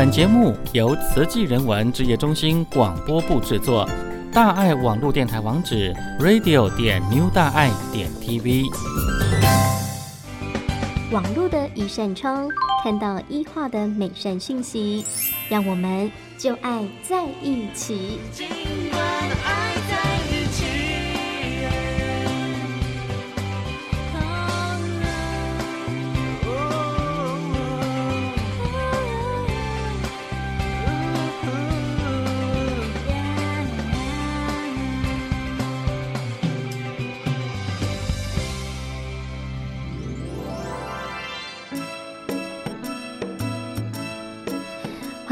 本节目由慈济人文职业中心广播部制作。大爱网络电台网址：radio 点 new 大爱点 tv。网络的一扇窗，看到医化的美善讯息，让我们就爱在一起。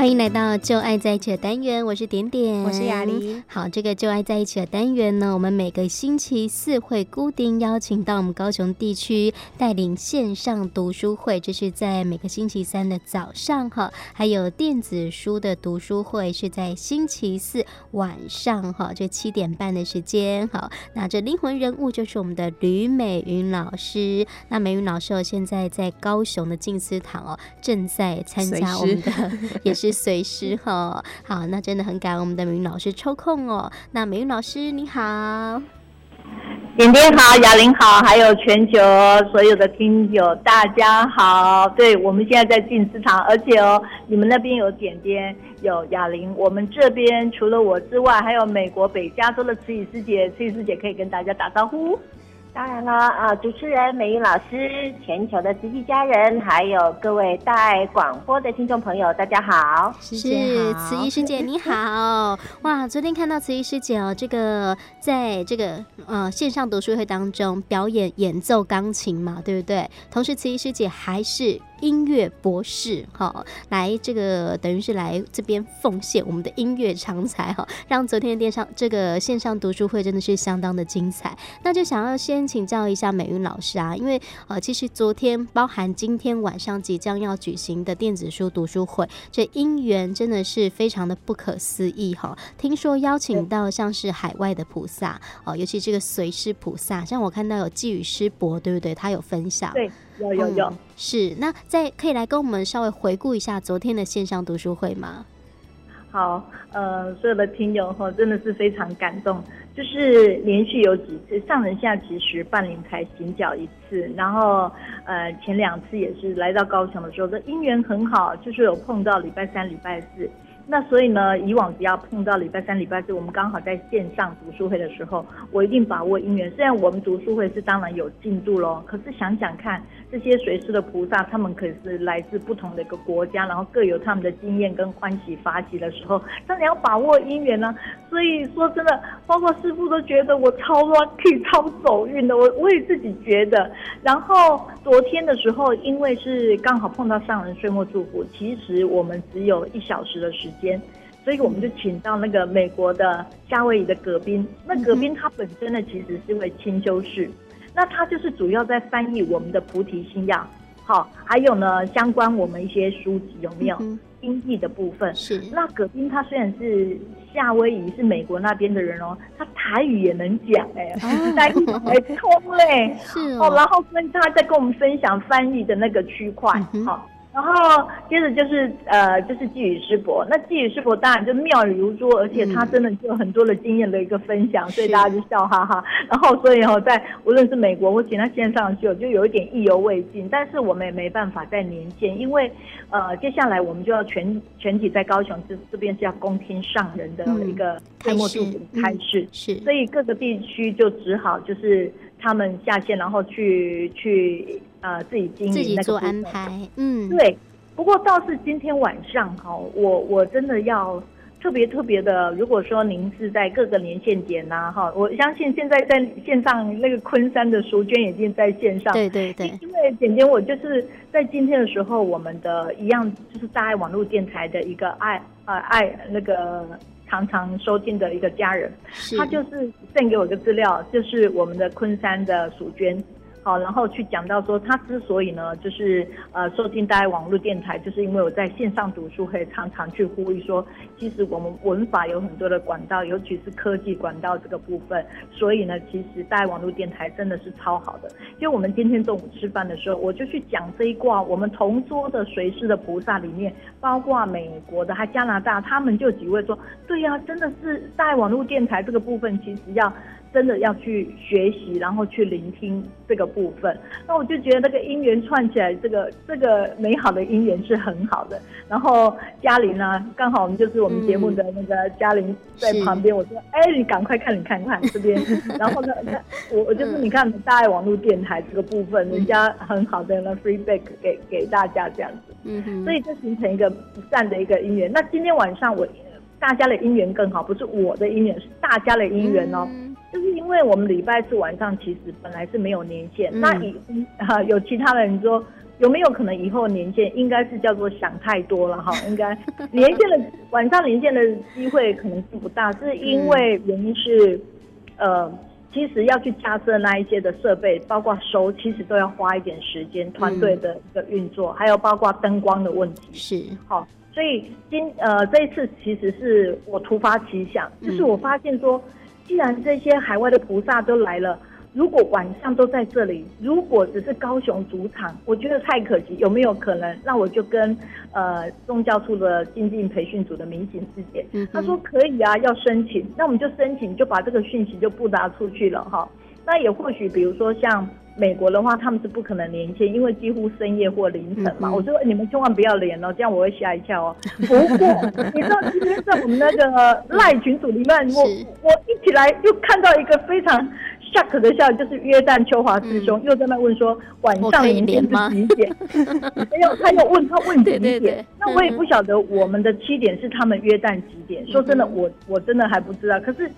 欢迎来到就爱在一起的单元，我是点点，我是雅玲。好，这个就爱在一起的单元呢，我们每个星期四会固定邀请到我们高雄地区带领线上读书会，这是在每个星期三的早上哈，还有电子书的读书会是在星期四晚上哈，这七点半的时间。好，那这灵魂人物就是我们的吕美云老师。那美云老师哦，现在在高雄的静思堂哦，正在参加我们的，也是。随时哈，好，那真的很感恩我们的美云老师抽空哦。那美云老师你好，点点好，雅玲好，还有全球所有的听友大家好。对，我们现在在静思堂，而且哦，你们那边有点点，有雅玲，我们这边除了我之外，还有美国北加州的慈语师姐，慈语师姐可以跟大家打招呼。当然了，啊，主持人美玉老师，全球的慈济家人，还有各位大爱广播的听众朋友，大家好。是慈怡师姐你好，哇，昨天看到慈怡师姐哦，这个在这个呃线上读书会当中表演演奏钢琴嘛，对不对？同时慈怡师姐还是。音乐博士，哈，来这个等于是来这边奉献我们的音乐长才，哈，让昨天的电上这个线上读书会真的是相当的精彩。那就想要先请教一下美云老师啊，因为呃，其实昨天包含今天晚上即将要举行的电子书读书会，这因缘真的是非常的不可思议，哈。听说邀请到像是海外的菩萨，哦，尤其这个随师菩萨，像我看到有寄语师伯，对不对？他有分享。对。有有有、嗯，是那再可以来跟我们稍微回顾一下昨天的线上读书会吗？好，呃，所有的听友哈，真的是非常感动，就是连续有几次上人下其实半年才行脚一次，然后呃前两次也是来到高雄的时候，这姻缘很好，就是有碰到礼拜三、礼拜四。那所以呢，以往只要碰到礼拜三、礼拜四，我们刚好在线上读书会的时候，我一定把握因缘。虽然我们读书会是当然有进度咯，可是想想看，这些随师的菩萨，他们可是来自不同的一个国家，然后各有他们的经验跟欢喜发起的时候，那你要把握因缘呢。所以说真的，包括师父都觉得我超 lucky、超走运的，我我也自己觉得。然后昨天的时候，因为是刚好碰到上人岁末祝福，其实我们只有一小时的时间。间，所以我们就请到那个美国的夏威夷的葛宾。那葛宾他本身呢，其实是位清修士，那他就是主要在翻译我们的菩提心要，好，还有呢相关我们一些书籍有没有音译的部分？是。那葛宾他虽然是夏威夷是美国那边的人哦，他台语也能讲哎，台语还通嘞，是哦。然后跟他在跟我们分享翻译的那个区块，好。然后接着就是呃，就是寄语师伯。那寄语师伯当然就妙语如珠，而且他真的就有很多的经验的一个分享，嗯、所以大家就笑哈哈。然后所以哦，在无论是美国，我请他线上去，就有一点意犹未尽。但是我们也没办法再连线，因为呃，接下来我们就要全全体在高雄这这边是要恭听上人的一个开幕祝福开示，嗯、是，所以各个地区就只好就是他们下线，然后去去。呃，自己经营，自己做安排，嗯，对。不过倒是今天晚上哈，我我真的要特别特别的，如果说您是在各个连线点呐，哈，我相信现在在线上那个昆山的淑娟已经在线上，对对对。因为点点我就是在今天的时候，我们的一样就是大爱网络电台的一个爱呃爱那个常常收听的一个家人，他就是 send 给我一个资料，就是我们的昆山的淑娟。好，然后去讲到说，他之所以呢，就是呃，收听大爱网络电台，就是因为我在线上读书会常常去呼吁说，其实我们文法有很多的管道，尤其是科技管道这个部分，所以呢，其实大爱网络电台真的是超好的。就我们今天中午吃饭的时候，我就去讲这一卦，我们同桌的随侍的菩萨里面，包括美国的还加拿大，他们就几位说，对呀、真的是大爱网络电台这个部分，其实要。真的要去学习，然后去聆听这个部分。那我就觉得那个姻缘串起来，这个这个美好的姻缘是很好的。然后嘉玲呢，刚好我们就是我们节目的那个嘉玲在旁边，嗯、我说：“哎，你赶快看，你看看这边。”然后呢，我我就是你看大爱网络电台这个部分，人家很好的那 feedback 给给大家这样子。嗯。所以就形成一个不散的一个姻缘。那今天晚上我大家的姻缘更好，不是我的姻缘，是大家的姻缘哦。嗯就是因为我们礼拜四晚上其实本来是没有年限，嗯、那以哈有其他人说有没有可能以后年限，应该是叫做想太多了哈，应该连线的晚上连线的机会可能是不大，是因为原因是呃其实要去架设那一些的设备，包括收，其实都要花一点时间，团队的一个运作，嗯、还有包括灯光的问题。是。好，所以今呃这一次其实是我突发奇想，就是我发现说。既然这些海外的菩萨都来了，如果晚上都在这里，如果只是高雄主场，我觉得太可惜。有没有可能？那我就跟呃宗教处的精进培训组的民警师姐，他说可以啊，要申请，那我们就申请，就把这个讯息就布达出去了哈。那也或许，比如说像。美国的话，他们是不可能连线，因为几乎深夜或凌晨嘛。嗯嗯，我说你们千万不要连哦，这样我会吓一跳哦。不过你知道今天在我们那个赖群组里面，我我一起来又看到一个非常 shock 的笑，就是约旦秋华师兄、嗯、又在那问说晚上连线是几点？没有，他又问他问几点？对对对，那我也不晓得我们的七点是他们约旦几点？说真的，我我真的还不知道。可是。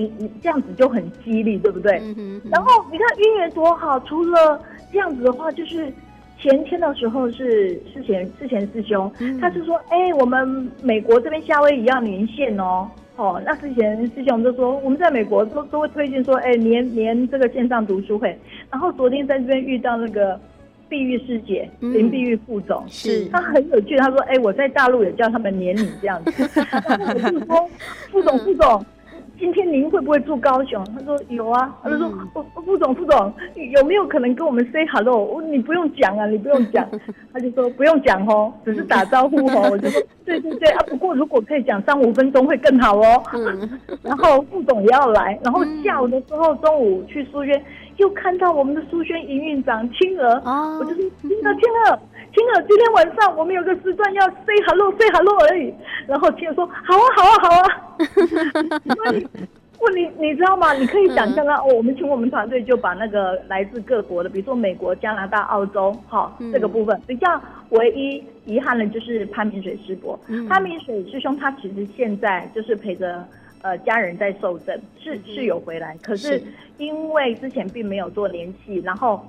你你这样子就很激励，对不对？嗯哼哼。然后你看姻缘多好，除了这样子的话，就是前天的时候是之前之前师兄，嗯、他就说，哎、欸，我们美国这边夏威夷要连线哦，哦，那之前师兄就说，我们在美国都都会推荐说，哎、欸，连连这个线上读书会。然后昨天在这边遇到那个碧玉师姐、嗯、林碧玉副总，是，他很有趣，他说，哎、欸，我在大陆也叫他们连你这样子，然后我就说，副总副总。今天您会不会住高雄？他说有啊。他就说：“副、嗯、副总，副总有没有可能跟我们 say hello？你不用讲啊，你不用讲。”他就说：“不用讲哦，只是打招呼哦。”我就说：“对对对啊，不过如果可以讲三五分钟会更好哦。嗯” 然后副总也要来，然后下午的时候，中午去书轩又看到我们的苏轩营运长青儿，哦、我就说：“青儿，青儿。”青儿，今天晚上我们有个时段要 say hello，say hello 而已。然后青儿说：“好啊，好啊，好啊。”问你，问你，你知道吗？你可以想象啊，哦，我们请我们团队就把那个来自各国的，比如说美国、加拿大、澳洲，哈，这个部分比较唯一遗憾的就是潘明水师伯。潘明水师兄他其实现在就是陪着呃家人在受证，是是有回来，可是因为之前并没有做联系，然后。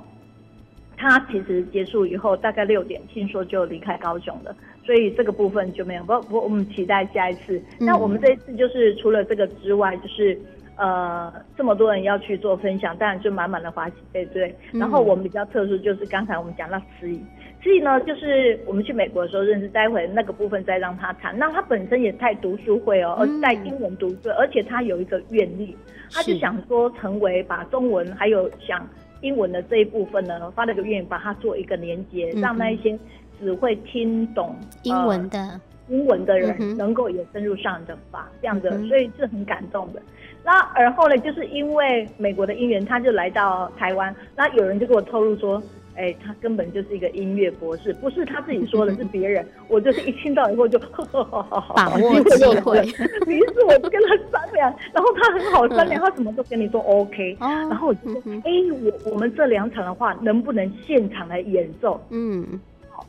他其实结束以后，大概六点，听说就离开高雄了，所以这个部分就没有。不不，我们期待下一次。嗯、那我们这一次就是除了这个之外，就是呃这么多人要去做分享，当然就满满的欢喜，对不对？然后我们比较特殊，就是刚才我们讲到司仪，司仪呢就是我们去美国的时候认识，待会那个部分再让他谈。那他本身也太读书会哦，而带英文读书，而且他有一个愿力，他就想说成为把中文还有想。英文的这一部分呢，发了个愿，把它做一个连接，让那一些只会听懂英文的、呃、英文的人能够也深入上人法，嗯、哼这样的，所以是很感动的。那而后呢，就是因为美国的姻缘，他就来到台湾，那有人就给我透露说。哎、欸，他根本就是一个音乐博士，不是他自己说的，是别人。我就是一听到以后就，呵呵呵呵把握机会。于是我就跟他商量，然后他很好商量，他什么都跟你说 OK。然后我就说，哎、欸，我我们这两场的话，能不能现场来演奏？嗯，好。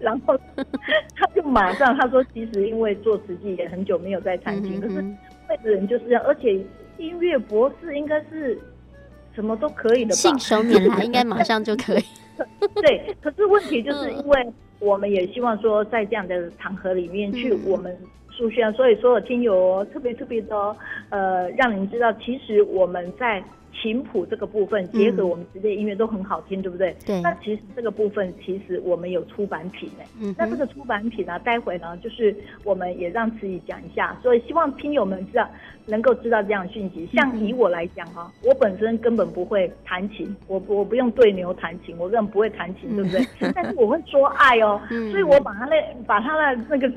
然后他就马上他说，其实因为做慈济也很久没有在弹琴，可是那个人就是这样，而且音乐博士应该是。什么都可以的吧？信手拈来，应该马上就可以。对，可是问题就是因为我们也希望说，在这样的场合里面去我们书轩，所以所有听友特别特别的呃，让您知道，其实我们在琴谱这个部分结合我们职业音乐都很好听，对不对？对。那其实这个部分其实我们有出版品呢。嗯。那这个出版品呢，待会呢就是我们也让慈仪讲一下，所以希望听友们知道能够知道这样的讯息。像以我来讲哈，我本身根本不会弹琴，我我不用对牛弹琴，我根本不会弹琴，对不对？但是我会说爱哦，所以我把他那把他的那个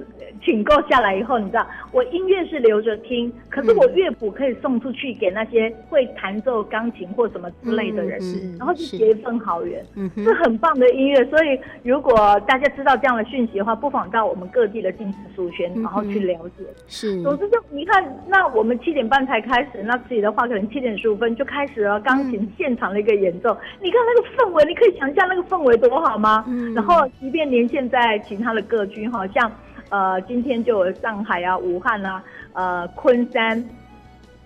请购下来以后，你知道，我音乐是留着听，可是我乐谱可以送出去给那些会弹奏钢琴或什么之类的人，嗯、然后就结一份好缘，是，是很棒的音乐。所以如果大家知道这样的讯息的话，不妨到我们各地的金石书轩，然后去了解。是，总之就你看，那我们七点半才开始，那自己的话可能七点十五分就开始了钢琴现场的一个演奏。嗯、你看那个氛围，你可以想象那个氛围多好吗？嗯、然后即便连现在其他的各区，好像呃今天就有上海啊、武汉啊、呃昆山，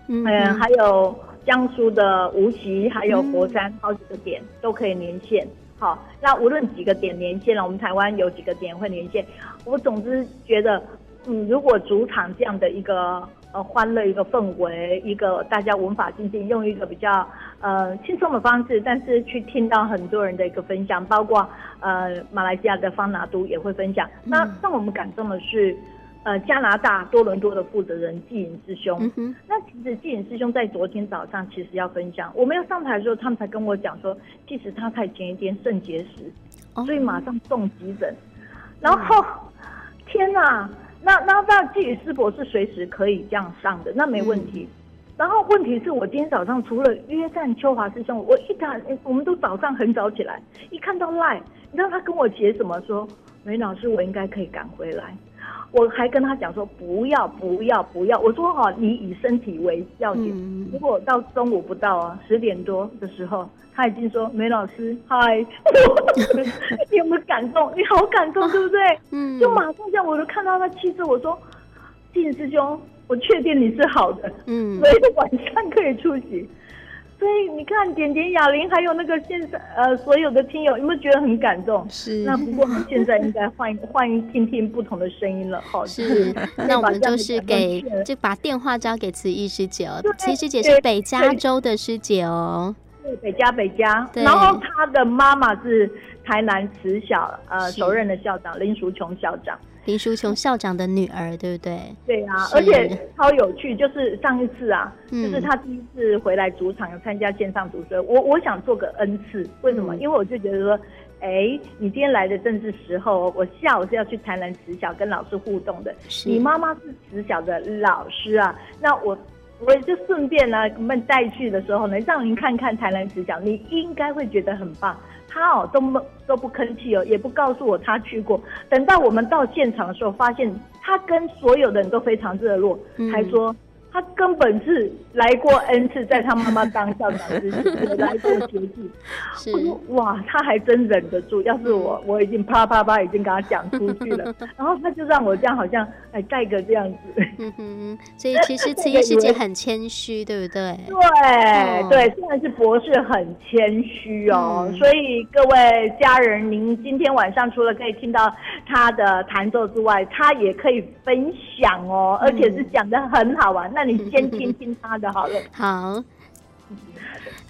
嗯、呃，还有。江苏的无锡还有佛山，好几个点都可以连线。好，那无论几个点连线了，我们台湾有几个点会连线。我总之觉得，嗯，如果主场这样的一个呃欢乐一个氛围，一个大家文法精进，用一个比较呃轻松的方式，但是去听到很多人的一个分享，包括呃马来西亚的方拿都也会分享。那让我们感动的是。呃，加拿大多伦多的负责人季颖师兄，嗯、那其实季颖师兄在昨天早上其实要分享，我们要上台的时候，他们才跟我讲说，其实他在前一天肾结石，哦、所以马上送急诊。然后，嗯、天哪，那那那季颖师伯是随时可以这样上的，那没问题。嗯、然后问题是我今天早上除了约战秋华师兄，我一打，我们都早上很早起来，一看到 LINE，你知道他跟我写什么？说，梅老师，我应该可以赶回来。我还跟他讲说不要不要不要，我说哈，你以身体为要紧。嗯、如果到中午不到啊，十点多的时候，他已经说梅老师嗨，你有没有感动？你好感动，对不对？嗯，就马上这样，我就看到他气质，我说，季师兄，我确定你是好的，嗯，所以晚上可以出席。所以你看，点点哑铃，还有那个现在呃，所有的听友有没有觉得很感动？是。那不过现在应该换换听听不同的声音了，好。是。那我们就是给就把电话交给慈忆师姐哦。慈忆师姐是北加州的师姐哦。对，北加北加。对。然后她的妈妈是台南慈小呃首任的校长林淑琼校长。林淑琼校长的女儿，对不对？对啊，而且超有趣，就是上一次啊，嗯、就是他第一次回来主场有参加线上读书，我我想做个 N 次，为什么？嗯、因为我就觉得说，哎，你今天来的正是时候，我下午是要去台南职小跟老师互动的，你妈妈是职小的老师啊，那我我也就顺便呢，我们带去的时候呢，让您看看台南慈小，你应该会觉得很棒。他哦都没都不吭气哦，也不告诉我他去过。等到我们到现场的时候，发现他跟所有的人都非常热络，嗯、还说。他根本是来过 N 次，在他妈妈当校长之前来过学记。是我说哇，他还真忍得住。要是我，我已经啪啪啪已经跟他讲出去了。然后他就让我这样，好像哎带个这样子。嗯哼，所以其实慈忆师姐很谦虚，对不对？对对，虽然是博士，很谦虚哦。嗯、所以各位家人，您今天晚上除了可以听到他的弹奏之外，他也可以分享哦，而且是讲的很好玩。那那你先听听他的好了。好，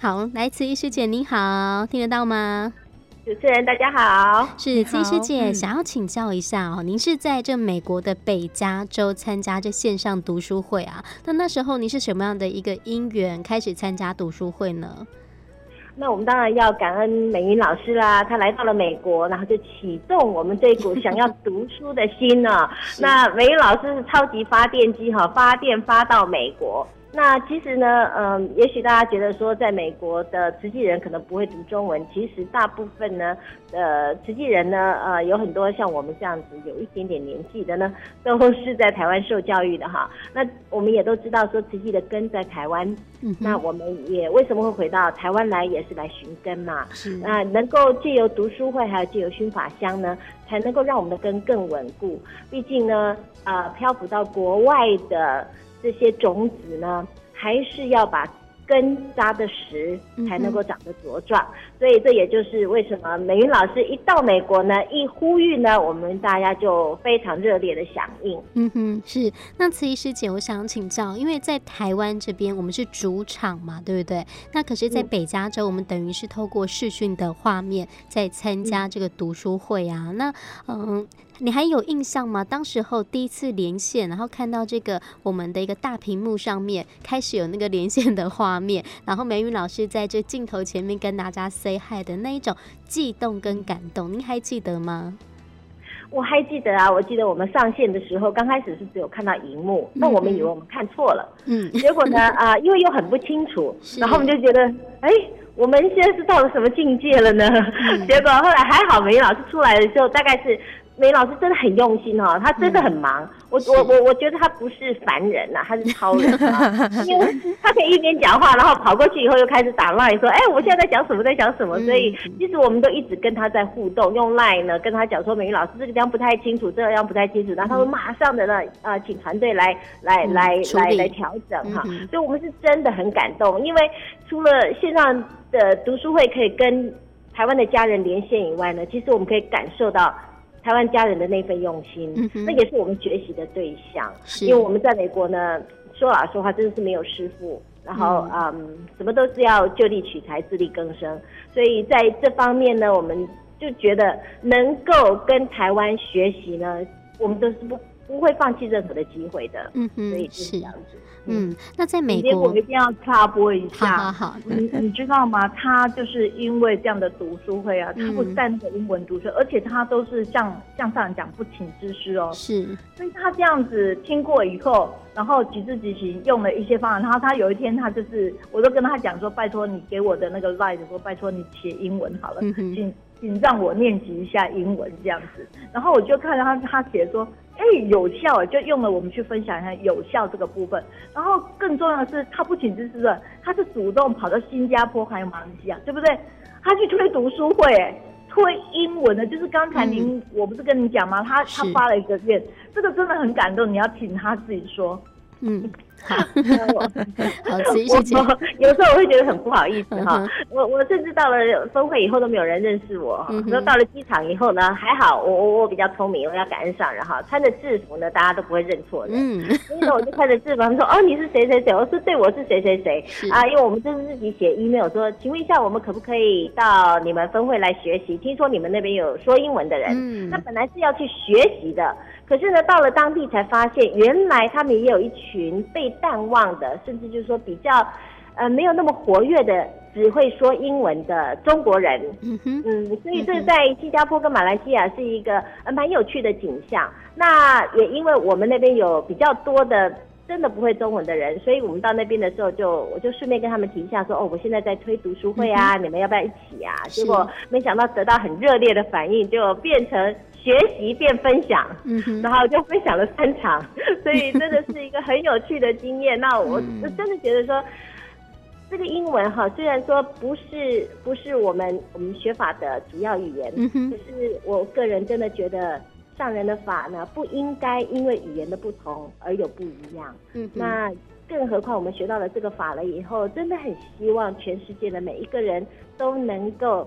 好，来，慈怡师姐您好，听得到吗？主持人大家好，是慈忆师姐，嗯、想要请教一下哦，您是在这美国的北加州参加这线上读书会啊？那那时候您是什么样的一个因缘开始参加读书会呢？那我们当然要感恩美云老师啦，她来到了美国，然后就启动我们这一股想要读书的心呢。是那美云老师是超级发电机哈，发电发到美国。那其实呢，嗯，也许大家觉得说，在美国的慈济人可能不会读中文，其实大部分呢，呃，慈济人呢，呃，有很多像我们这样子有一点点年纪的呢，都是在台湾受教育的哈。那我们也都知道说，慈济的根在台湾，嗯、那我们也为什么会回到台湾来，也是来寻根嘛。是那能够借由读书会，还有借由熏法香呢，才能够让我们的根更稳固。毕竟呢，呃，漂浮到国外的。这些种子呢，还是要把根扎的实才能够长得茁壮，嗯、所以这也就是为什么美云老师一到美国呢，一呼吁呢，我们大家就非常热烈的响应。嗯哼，是。那慈仪师姐，我想请教，因为在台湾这边我们是主场嘛，对不对？那可是，在北加州，我们等于是透过视讯的画面在参加这个读书会啊。嗯、那嗯。你还有印象吗？当时候第一次连线，然后看到这个我们的一个大屏幕上面开始有那个连线的画面，然后美云老师在这镜头前面跟大家 say hi 的那一种悸动跟感动，您还记得吗？我还记得啊，我记得我们上线的时候，刚开始是只有看到荧幕，那我们以为我们看错了，嗯，结果呢，啊、呃，因为又很不清楚，然后我们就觉得，哎，我们现在是到了什么境界了呢？嗯、结果后来还好，梅老师出来的时候，大概是。美老师真的很用心哦，他真的很忙。嗯、我我我我觉得他不是凡人呐、啊，他是超人啊，因为他可以一边讲话，然后跑过去以后又开始打 line 说，哎，我现在在讲什么，在讲什么。所以其实我们都一直跟他在互动，用 line 呢跟他讲说，美老师这个地方不太清楚，这个地方不太清楚，然后他会马上的呢啊，请团队来来来来来调整哈。所以我们是真的很感动，因为除了线上的读书会可以跟台湾的家人连线以外呢，其实我们可以感受到。台湾家人的那份用心，那也是我们学习的对象。因为我们在美国呢，说老实话，真的是没有师傅，然后嗯，嗯，什么都是要就地取材、自力更生。所以在这方面呢，我们就觉得能够跟台湾学习呢，我们都是不不会放弃任何的机会的。嗯哼，所以就是这样子。嗯，那在美国，我一定要插播一下。好好好，你你知道吗？他就是因为这样的读书会啊，他不在那个英文读书，而且他都是像像上人讲不请之师哦。是，所以他这样子听过以后，然后即知即行，用了一些方案。然后他有一天，他就是，我都跟他讲说，拜托你给我的那个 line 说，拜托你写英文好了，请请让我练习一下英文这样子。然后我就看到他他写说。哎，有效，就用了我们去分享一下有效这个部分。然后更重要的是，他不仅是是，他是主动跑到新加坡还有马来西亚，对不对？他去推读书会，哎，推英文的，就是刚才您，嗯、我不是跟你讲吗？他他发了一个愿，这个真的很感动，你要请他自己说。嗯，好，好，谢谢。我有时候我会觉得很不好意思哈，我我甚至到了峰会以后都没有人认识我哈。那到了机场以后呢，还好我我我比较聪明，我要赶得上，然后穿着制服呢，大家都不会认错的。嗯，所以呢，我就穿着制服，他们说哦，你是谁谁谁？我说对，我是谁谁谁啊，因为我们就是自己写 email 说，请问一下，我们可不可以到你们峰会来学习？听说你们那边有说英文的人，嗯，那本来是要去学习的。可是呢，到了当地才发现，原来他们也有一群被淡忘的，甚至就是说比较，呃，没有那么活跃的，只会说英文的中国人。嗯哼，嗯，所以这在新加坡跟马来西亚是一个呃蛮有趣的景象。那也因为我们那边有比较多的真的不会中文的人，所以我们到那边的时候就，就我就顺便跟他们提一下说，哦，我现在在推读书会啊，嗯、你们要不要一起啊？结果没想到得到很热烈的反应，就变成。学习变分享，嗯、然后就分享了三场，所以真的是一个很有趣的经验。那我 我真的觉得说，这个英文哈，虽然说不是不是我们我们学法的主要语言，可是我个人真的觉得上人的法呢，不应该因为语言的不同而有不一样。那更何况我们学到了这个法了以后，真的很希望全世界的每一个人都能够。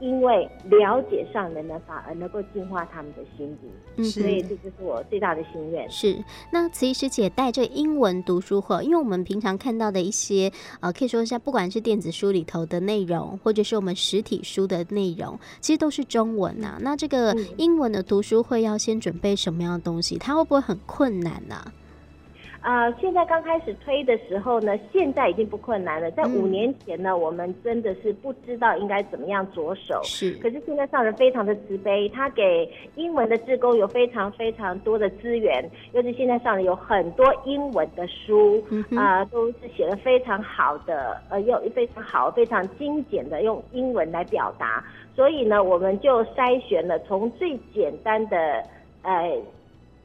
因为了解上人的法而能够净化他们的心灵，嗯、所以这就是我最大的心愿。是，那慈仪师姐带着英文读书会，因为我们平常看到的一些呃，可以说一下，不管是电子书里头的内容，或者是我们实体书的内容，其实都是中文呐、啊。那这个英文的读书会要先准备什么样的东西？它会不会很困难呢、啊？啊、呃，现在刚开始推的时候呢，现在已经不困难了。在五年前呢，嗯、我们真的是不知道应该怎么样着手。是，可是现在上人非常的慈悲，他给英文的志工有非常非常多的资源，尤其现在上人有很多英文的书，啊、嗯呃，都是写的非常好的，呃，用非常好、非常精简的用英文来表达。所以呢，我们就筛选了从最简单的，呃。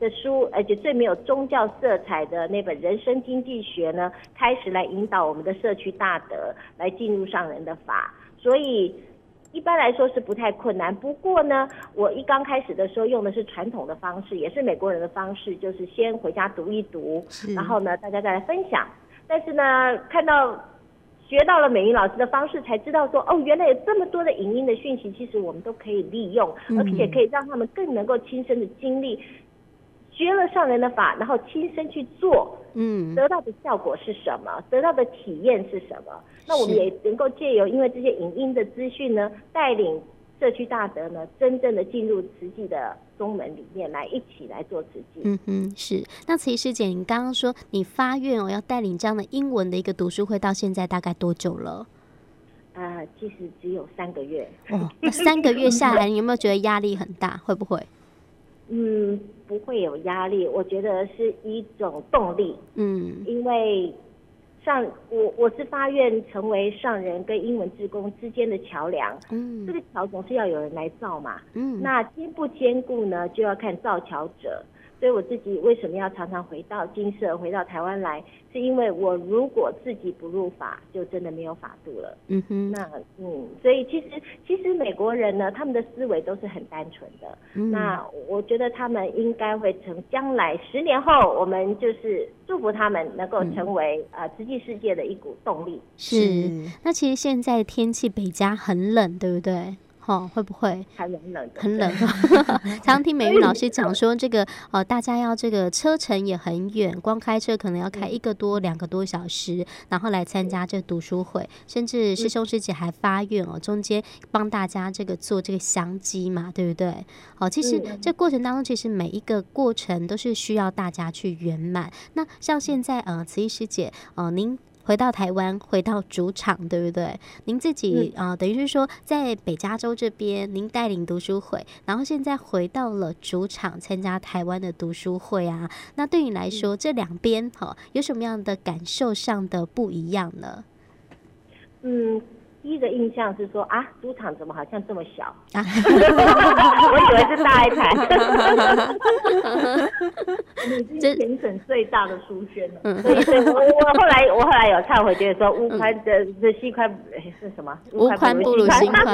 的书，而且最没有宗教色彩的那本《人生经济学》呢，开始来引导我们的社区大德来进入上人的法，所以一般来说是不太困难。不过呢，我一刚开始的时候用的是传统的方式，也是美国人的方式，就是先回家读一读，然后呢大家再来分享。但是呢，看到学到了美云老师的方式，才知道说，哦，原来有这么多的影音的讯息，其实我们都可以利用，而且可以让他们更能够亲身的经历。学了上人的法，然后亲身去做，嗯，得到的效果是什么？得到的体验是什么？那我们也能够借由因为这些影音的资讯呢，带领社区大德呢，真正的进入慈济的宗门里面来，一起来做慈济。嗯哼，是。那慈师姐，你刚刚说你发愿哦，要带领这样的英文的一个读书会，到现在大概多久了？呃，其实只有三个月。哦，那三个月下来，你有没有觉得压力很大？会不会？嗯，不会有压力，我觉得是一种动力。嗯，因为上我我是发愿成为上人跟英文职工之间的桥梁。嗯，这个桥总是要有人来造嘛。嗯，那坚不坚固呢，就要看造桥者。所以我自己为什么要常常回到金色，回到台湾来？是因为我如果自己不入法，就真的没有法度了。嗯哼，那嗯，所以其实其实美国人呢，他们的思维都是很单纯的。嗯，那我觉得他们应该会成将来十年后，我们就是祝福他们能够成为呃慈济世界的一股动力。是，那其实现在天气北加很冷，对不对？哦，会不会还冷冷的？很冷。常听美云老师讲说，这个呃，大家要这个车程也很远，光开车可能要开一个多两个多小时，然后来参加这读书会，甚至师兄师姐还发愿哦，中间帮大家这个做这个相机嘛，对不对？哦，其实这过程当中，其实每一个过程都是需要大家去圆满。那像现在呃，慈义师姐呃，您。回到台湾，回到主场，对不对？您自己啊、嗯呃，等于是说，在北加州这边，您带领读书会，然后现在回到了主场，参加台湾的读书会啊。那对你来说，嗯、这两边哈、哦，有什么样的感受上的不一样呢？嗯。第一个印象是说啊，赌场怎么好像这么小？啊、我以为是大一台。这全省最大的书轩了。嗯，所以所以我我后来我后来有忏悔，觉得说乌宽的这西宽是什么？乌宽不如心宽。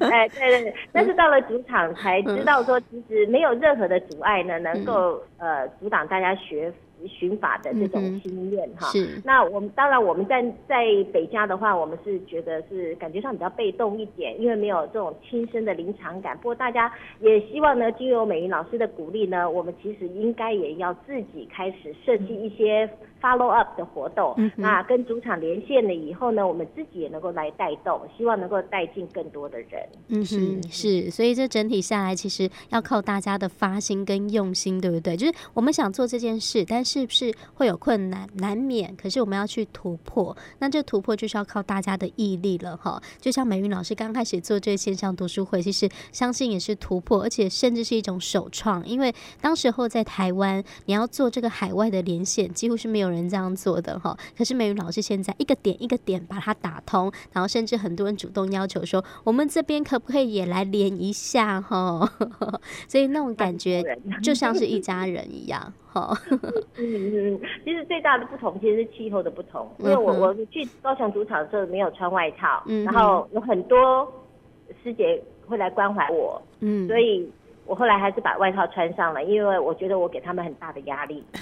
哎，对对对。但是到了赌场才知道说，其实没有任何的阻碍呢，能够呃阻挡大家学。寻法的这种心愿哈，是。那我们当然我们在在北加的话，我们是觉得是感觉上比较被动一点，因为没有这种亲身的临场感。不过大家也希望呢，经由美云老师的鼓励呢，我们其实应该也要自己开始设计一些 follow up 的活动。嗯。那跟主场连线了以后呢，我们自己也能够来带动，希望能够带进更多的人。嗯哼是，所以这整体下来，其实要靠大家的发心跟用心，对不对？就是我们想做这件事，但是。是不是会有困难？难免。可是我们要去突破，那这突破就是要靠大家的毅力了哈。就像美云老师刚开始做这个线上读书会，其实相信也是突破，而且甚至是一种首创。因为当时候在台湾，你要做这个海外的连线，几乎是没有人这样做的哈。可是美云老师现在一个点一个点把它打通，然后甚至很多人主动要求说，我们这边可不可以也来连一下哈？所以那种感觉就像是一家人一样。好，嗯嗯，其实最大的不同其实是气候的不同，因为我我去高雄主场的时候没有穿外套，嗯，然后有很多师姐会来关怀我，嗯，所以。我后来还是把外套穿上了，因为我觉得我给他们很大的压力。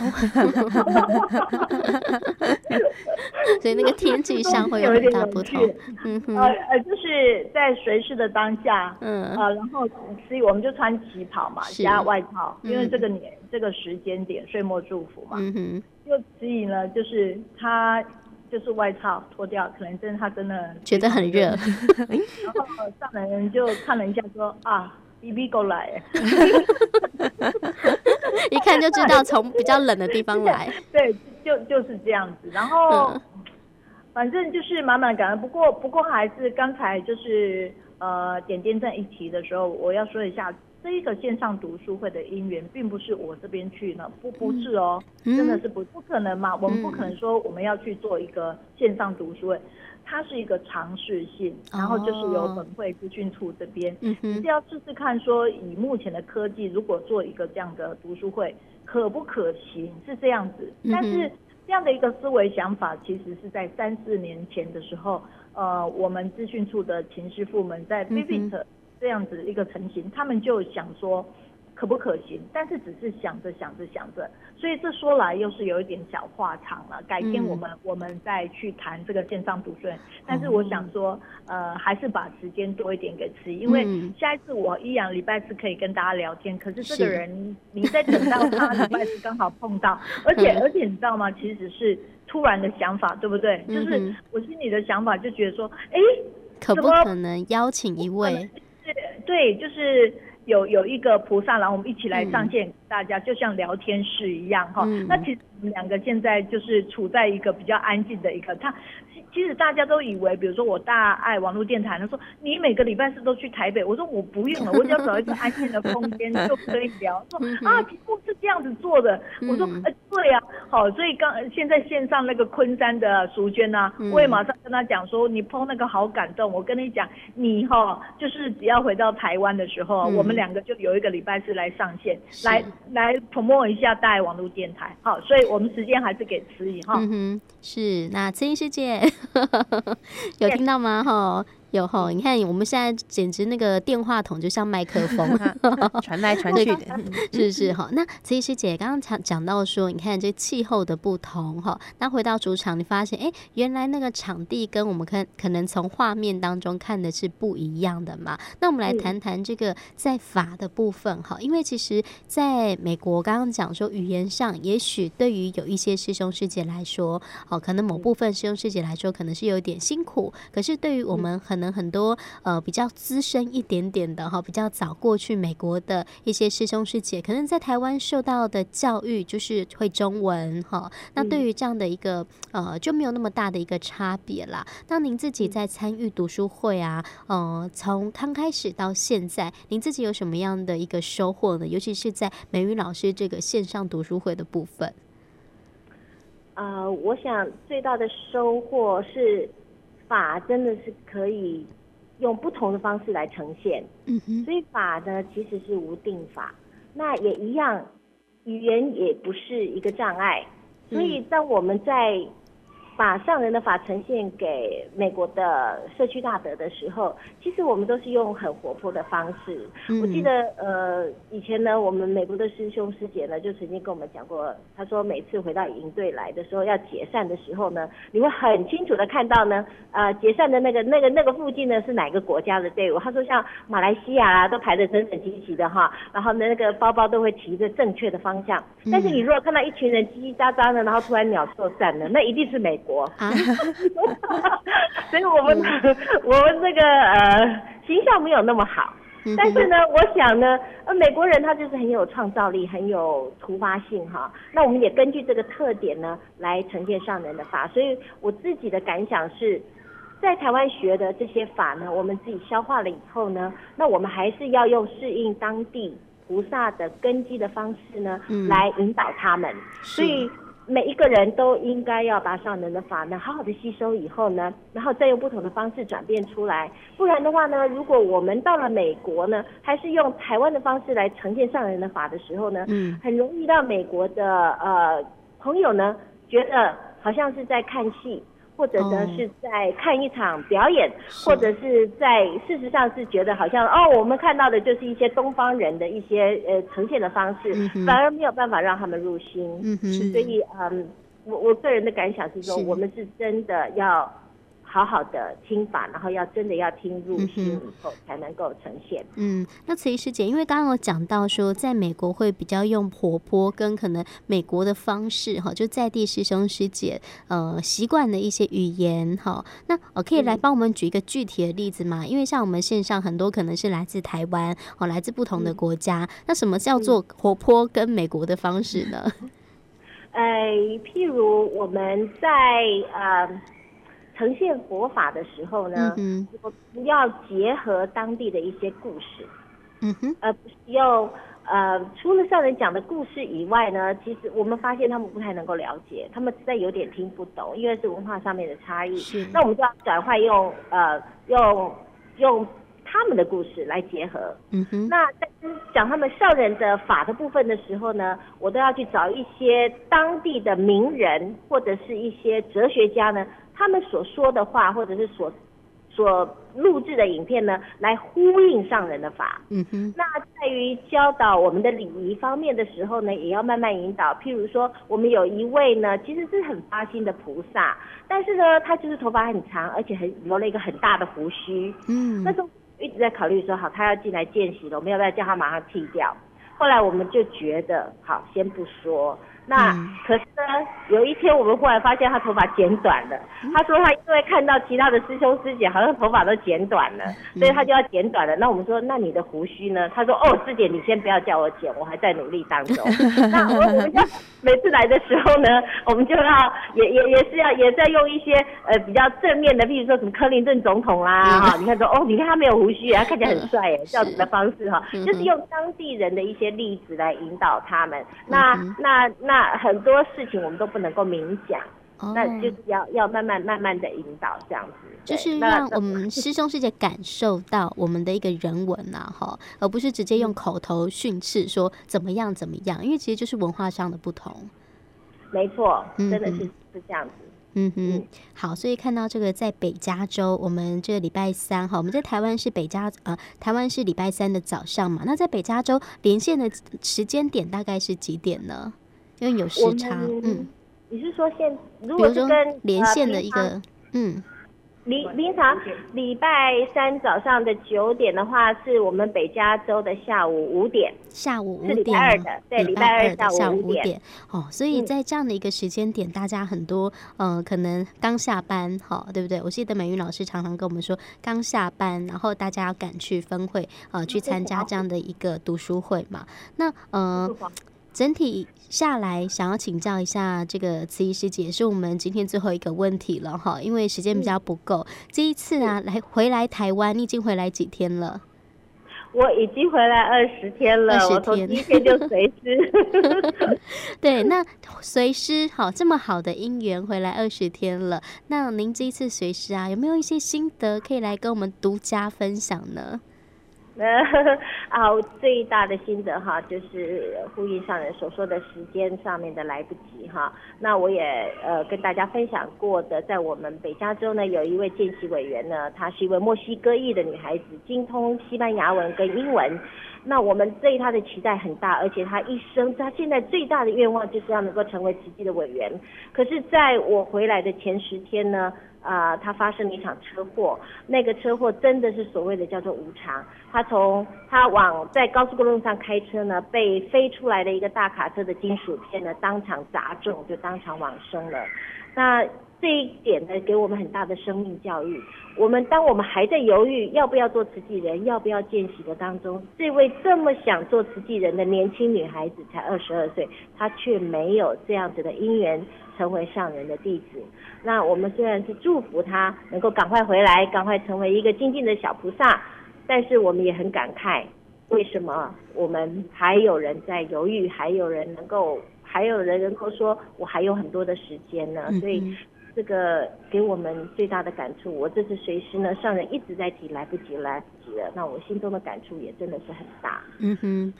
所以那个天气上会有很大不同。嗯哼，呃呃，就是在随时的当下，嗯啊、呃，然后所以我们就穿旗袍嘛，加外套，因为这个年、嗯、这个时间点岁末祝福嘛。嗯哼，就所以呢，就是他就是外套脱掉，可能真的他真的觉得很热。然后上人就看了一下说啊。B B 过来，一看就知道从比较冷的地方来。对，就就是这样子。然后，反正就是满满感恩。不过，不过还是刚才就是呃点点在一提的时候，我要说一下，这一个线上读书会的因缘，并不是我这边去呢，不不是哦，真的是不不可能嘛。我们不可能说我们要去做一个线上读书会。它是一个尝试性，然后就是由本会资讯处这边，你、哦、是要试试看说，以目前的科技，如果做一个这样的读书会，可不可行？是这样子。但是这样的一个思维想法，其实是在三四年前的时候，呃，我们资讯处的秦师傅们在 Vivid 这样子一个成型，他们就想说，可不可行？但是只是想着想着想着，所以这说来又是有一点小话长了。改天我们、嗯、我们再去谈这个线上读书会。但是我想说，呃，还是把时间多一点给慈，因为下一次我依然礼拜四可以跟大家聊天。可是这个人，你在等到他礼拜四刚好碰到，而且而且你知道吗？其实是突然的想法，对不对？就是我心里的想法就觉得说，哎，可不可能邀请一位？对，就是。有有一个菩萨，然后我们一起来上线，大家、嗯、就像聊天室一样哈。嗯、那其实我们两个现在就是处在一个比较安静的一个，他其实大家都以为，比如说我大爱网络电台，他说你每个礼拜四都去台北，我说我不用了，我只要找一个安静的空间 就可以聊。说啊，题目是这样子做的，我说呃对呀、啊，好，所以刚现在线上那个昆山的淑娟呢、啊，我也马上跟他讲说，你 PO 那个好感动，我跟你讲，你哈就是只要回到台湾的时候，我们两个就有一个礼拜四来上线，来来 promote 一下大爱网络电台，好，所以我们时间还是给慈仪哈。嗯哼，是，那慈仪师姐。有听到吗？哈。有吼，你看我们现在简直那个电话筒就像麦克风，传来传去。的，是不是哈？那慈仪师姐刚刚讲讲到说，你看这气候的不同哈，那回到主场，你发现哎、欸，原来那个场地跟我们可可能从画面当中看的是不一样的嘛。那我们来谈谈这个在法的部分哈，因为其实在美国刚刚讲说语言上，也许对于有一些师兄师姐来说，哦，可能某部分师兄师姐来说可能是有点辛苦，可是对于我们很能很多呃比较资深一点点的哈，比较早过去美国的一些师兄师姐，可能在台湾受到的教育就是会中文哈。那对于这样的一个呃就没有那么大的一个差别啦。那您自己在参与读书会啊，呃，从刚开始到现在，您自己有什么样的一个收获呢？尤其是在美语老师这个线上读书会的部分。呃，我想最大的收获是。法真的是可以用不同的方式来呈现，嗯哼，所以法呢其实是无定法，那也一样，语言也不是一个障碍，所以当我们在。把上人的法呈现给美国的社区大德的时候，其实我们都是用很活泼的方式。嗯、我记得呃以前呢，我们美国的师兄师姐呢就曾经跟我们讲过，他说每次回到营队来的时候要解散的时候呢，你会很清楚的看到呢，呃解散的那个那个那个附近呢是哪个国家的队伍。他说像马来西亚啊都排得整整齐齐的哈，然后呢那个包包都会提着正确的方向。但是你如果看到一群人叽叽喳喳的，然后突然鸟兽散了，那一定是美国。国啊，所以我们、嗯、我们这个呃形象没有那么好，但是呢，我想呢，呃，美国人他就是很有创造力，很有突发性哈。那我们也根据这个特点呢，来呈现上人的法。所以我自己的感想是，在台湾学的这些法呢，我们自己消化了以后呢，那我们还是要用适应当地菩萨的根基的方式呢，嗯、来引导他们。所以。每一个人都应该要把上人的法呢好好的吸收以后呢，然后再用不同的方式转变出来。不然的话呢，如果我们到了美国呢，还是用台湾的方式来呈现上人的法的时候呢，嗯，很容易让美国的呃朋友呢觉得好像是在看戏。或者呢是在看一场表演，哦、或者是在事实上是觉得好像哦，我们看到的就是一些东方人的一些呃呈现的方式，嗯、反而没有办法让他们入心。嗯哼，所以嗯，我我个人的感想是说，是我们是真的要。好好的听法，然后要真的要听入心以后才能够呈现。嗯，那慈仪师姐，因为刚刚有讲到说，在美国会比较用活泼跟可能美国的方式哈，就在地师兄师姐呃习惯的一些语言哈。那我可以来帮我们举一个具体的例子吗？嗯、因为像我们线上很多可能是来自台湾哦，来自不同的国家。嗯、那什么叫做活泼跟美国的方式呢？呃，譬如我们在呃。呈现佛法的时候呢，嗯哼，要结合当地的一些故事，嗯哼，而不是用呃除了上人讲的故事以外呢，其实我们发现他们不太能够了解，他们实在有点听不懂，因为是文化上面的差异。是，那我们就要转换用呃用用他们的故事来结合。嗯哼，那在讲他们上人的法的部分的时候呢，我都要去找一些当地的名人或者是一些哲学家呢。他们所说的话，或者是所所录制的影片呢，来呼应上人的法。嗯哼。那在于教导我们的礼仪方面的时候呢，也要慢慢引导。譬如说，我们有一位呢，其实是很发心的菩萨，但是呢，他就是头发很长，而且很留了一个很大的胡须。嗯。那时候一直在考虑说，好，他要进来见习了，我们要不要叫他马上剃掉？后来我们就觉得，好，先不说。那可是呢，有一天我们忽然发现他头发剪短了。他说他因为看到其他的师兄师姐好像头发都剪短了，所以他就要剪短了。那我们说，那你的胡须呢？他说，哦，师姐你先不要叫我剪，我还在努力当中。那我我们就每次来的时候呢，我们就要也也也是要也在用一些呃比较正面的，比如说什么克林顿总统啦哈，你看说哦，你看他没有胡须，他 看起来很帅耶，这样子的方式哈，就是用当地人的一些例子来引导他们。那那那。那很多事情我们都不能够明讲，哦、那就是要要慢慢慢慢的引导这样子，就是让我们 师兄师姐感受到我们的一个人文呐，哈，而不是直接用口头训斥说怎么样怎么样，因为其实就是文化上的不同。没错，真的是、嗯、是这样子。嗯哼，好，所以看到这个在北加州，我们这个礼拜三哈，我们在台湾是北加呃，台湾是礼拜三的早上嘛，那在北加州连线的时间点大概是几点呢？因为有时差，嗯，你是说现如果是跟连线的一个，嗯，平平常礼拜三早上的九点的话，是我们北加州的下午五点，下午五点，礼拜二的，对，礼拜二的下午五点，哦，所以在这样的一个时间点，大家很多，呃，可能刚下班，哈，对不对？我记得美云老师常常跟我们说，刚下班，然后大家要赶去分会，呃，去参加这样的一个读书会嘛，那，呃。整体下来，想要请教一下这个慈仪师姐，是我们今天最后一个问题了哈，因为时间比较不够。这一次啊，来回来台湾，你已经回来几天了？我已经回来二十天了，二十天，我从第一天就随师。对，那随师好，这么好的姻缘回来二十天了，那您这一次随师啊，有没有一些心得可以来跟我们独家分享呢？呃，啊，我最大的心得哈，就是呼应上人所说的时间上面的来不及哈。那我也呃跟大家分享过的，在我们北加州呢，有一位见习委员呢，她是一位墨西哥裔的女孩子，精通西班牙文跟英文。那我们对他的期待很大，而且他一生，他现在最大的愿望就是要能够成为奇迹的委员。可是在我回来的前十天呢，啊，他发生了一场车祸，那个车祸真的是所谓的叫做无常。他从他往在高速公路上开车呢，被飞出来的一个大卡车的金属片呢当场砸中，就当场往生了。那这一点呢，给我们很大的生命教育。我们当我们还在犹豫要不要做慈济人，要不要见习的当中，这位这么想做慈济人的年轻女孩子才二十二岁，她却没有这样子的因缘成为上人的弟子。那我们虽然是祝福她能够赶快回来，赶快成为一个精进的小菩萨，但是我们也很感慨，为什么我们还有人在犹豫，还有人能够，还有人能够说我还有很多的时间呢？所以。这个给我们最大的感触，我这次随时呢，上人一直在提来不及，来不及了。那我心中的感触也真的是很大。嗯哼，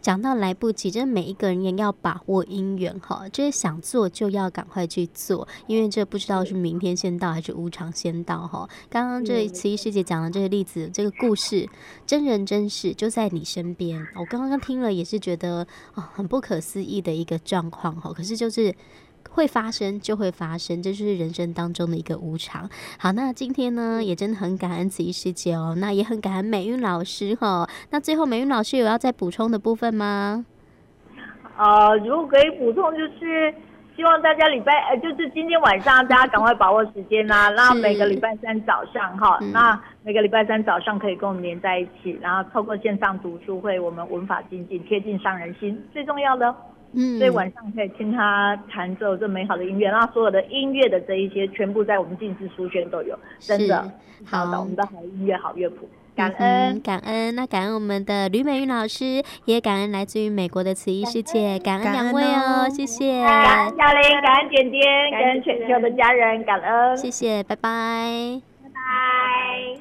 讲到来不及，真的每一个人也要把握因缘哈，就是想做就要赶快去做，因为这不知道是明天先到还是无常先到哈。刚刚这慈仪师姐讲的这个例子，这个故事真人真事就在你身边。我刚刚听了也是觉得啊，很不可思议的一个状况哈。可是就是。会发生就会发生，这就是人生当中的一个无常。好，那今天呢，也真的很感恩慈仪师姐哦，那也很感恩美韵老师哈、哦。那最后美韵老师有要再补充的部分吗？呃，如果可以补充，就是希望大家礼拜呃，就是今天晚上大家赶快把握时间啦、啊，那每个礼拜三早上哈，那每个礼拜三早上可以跟我们连在一起，然后透过线上读书会，我们文法精进，贴近上人心，最重要的。嗯，所以晚上可以听他弹奏这美好的音乐，然后所有的音乐的这一些全部在我们静思书轩都有，真的。好。的，我们的好音乐好乐谱，感恩、嗯、感恩，那感恩我们的吕美玉老师，也感恩来自于美国的慈仪师姐，感恩。两位哦，谢谢，感恩小林，感恩点点，感恩全球的家人，感恩，谢谢，拜拜，拜拜。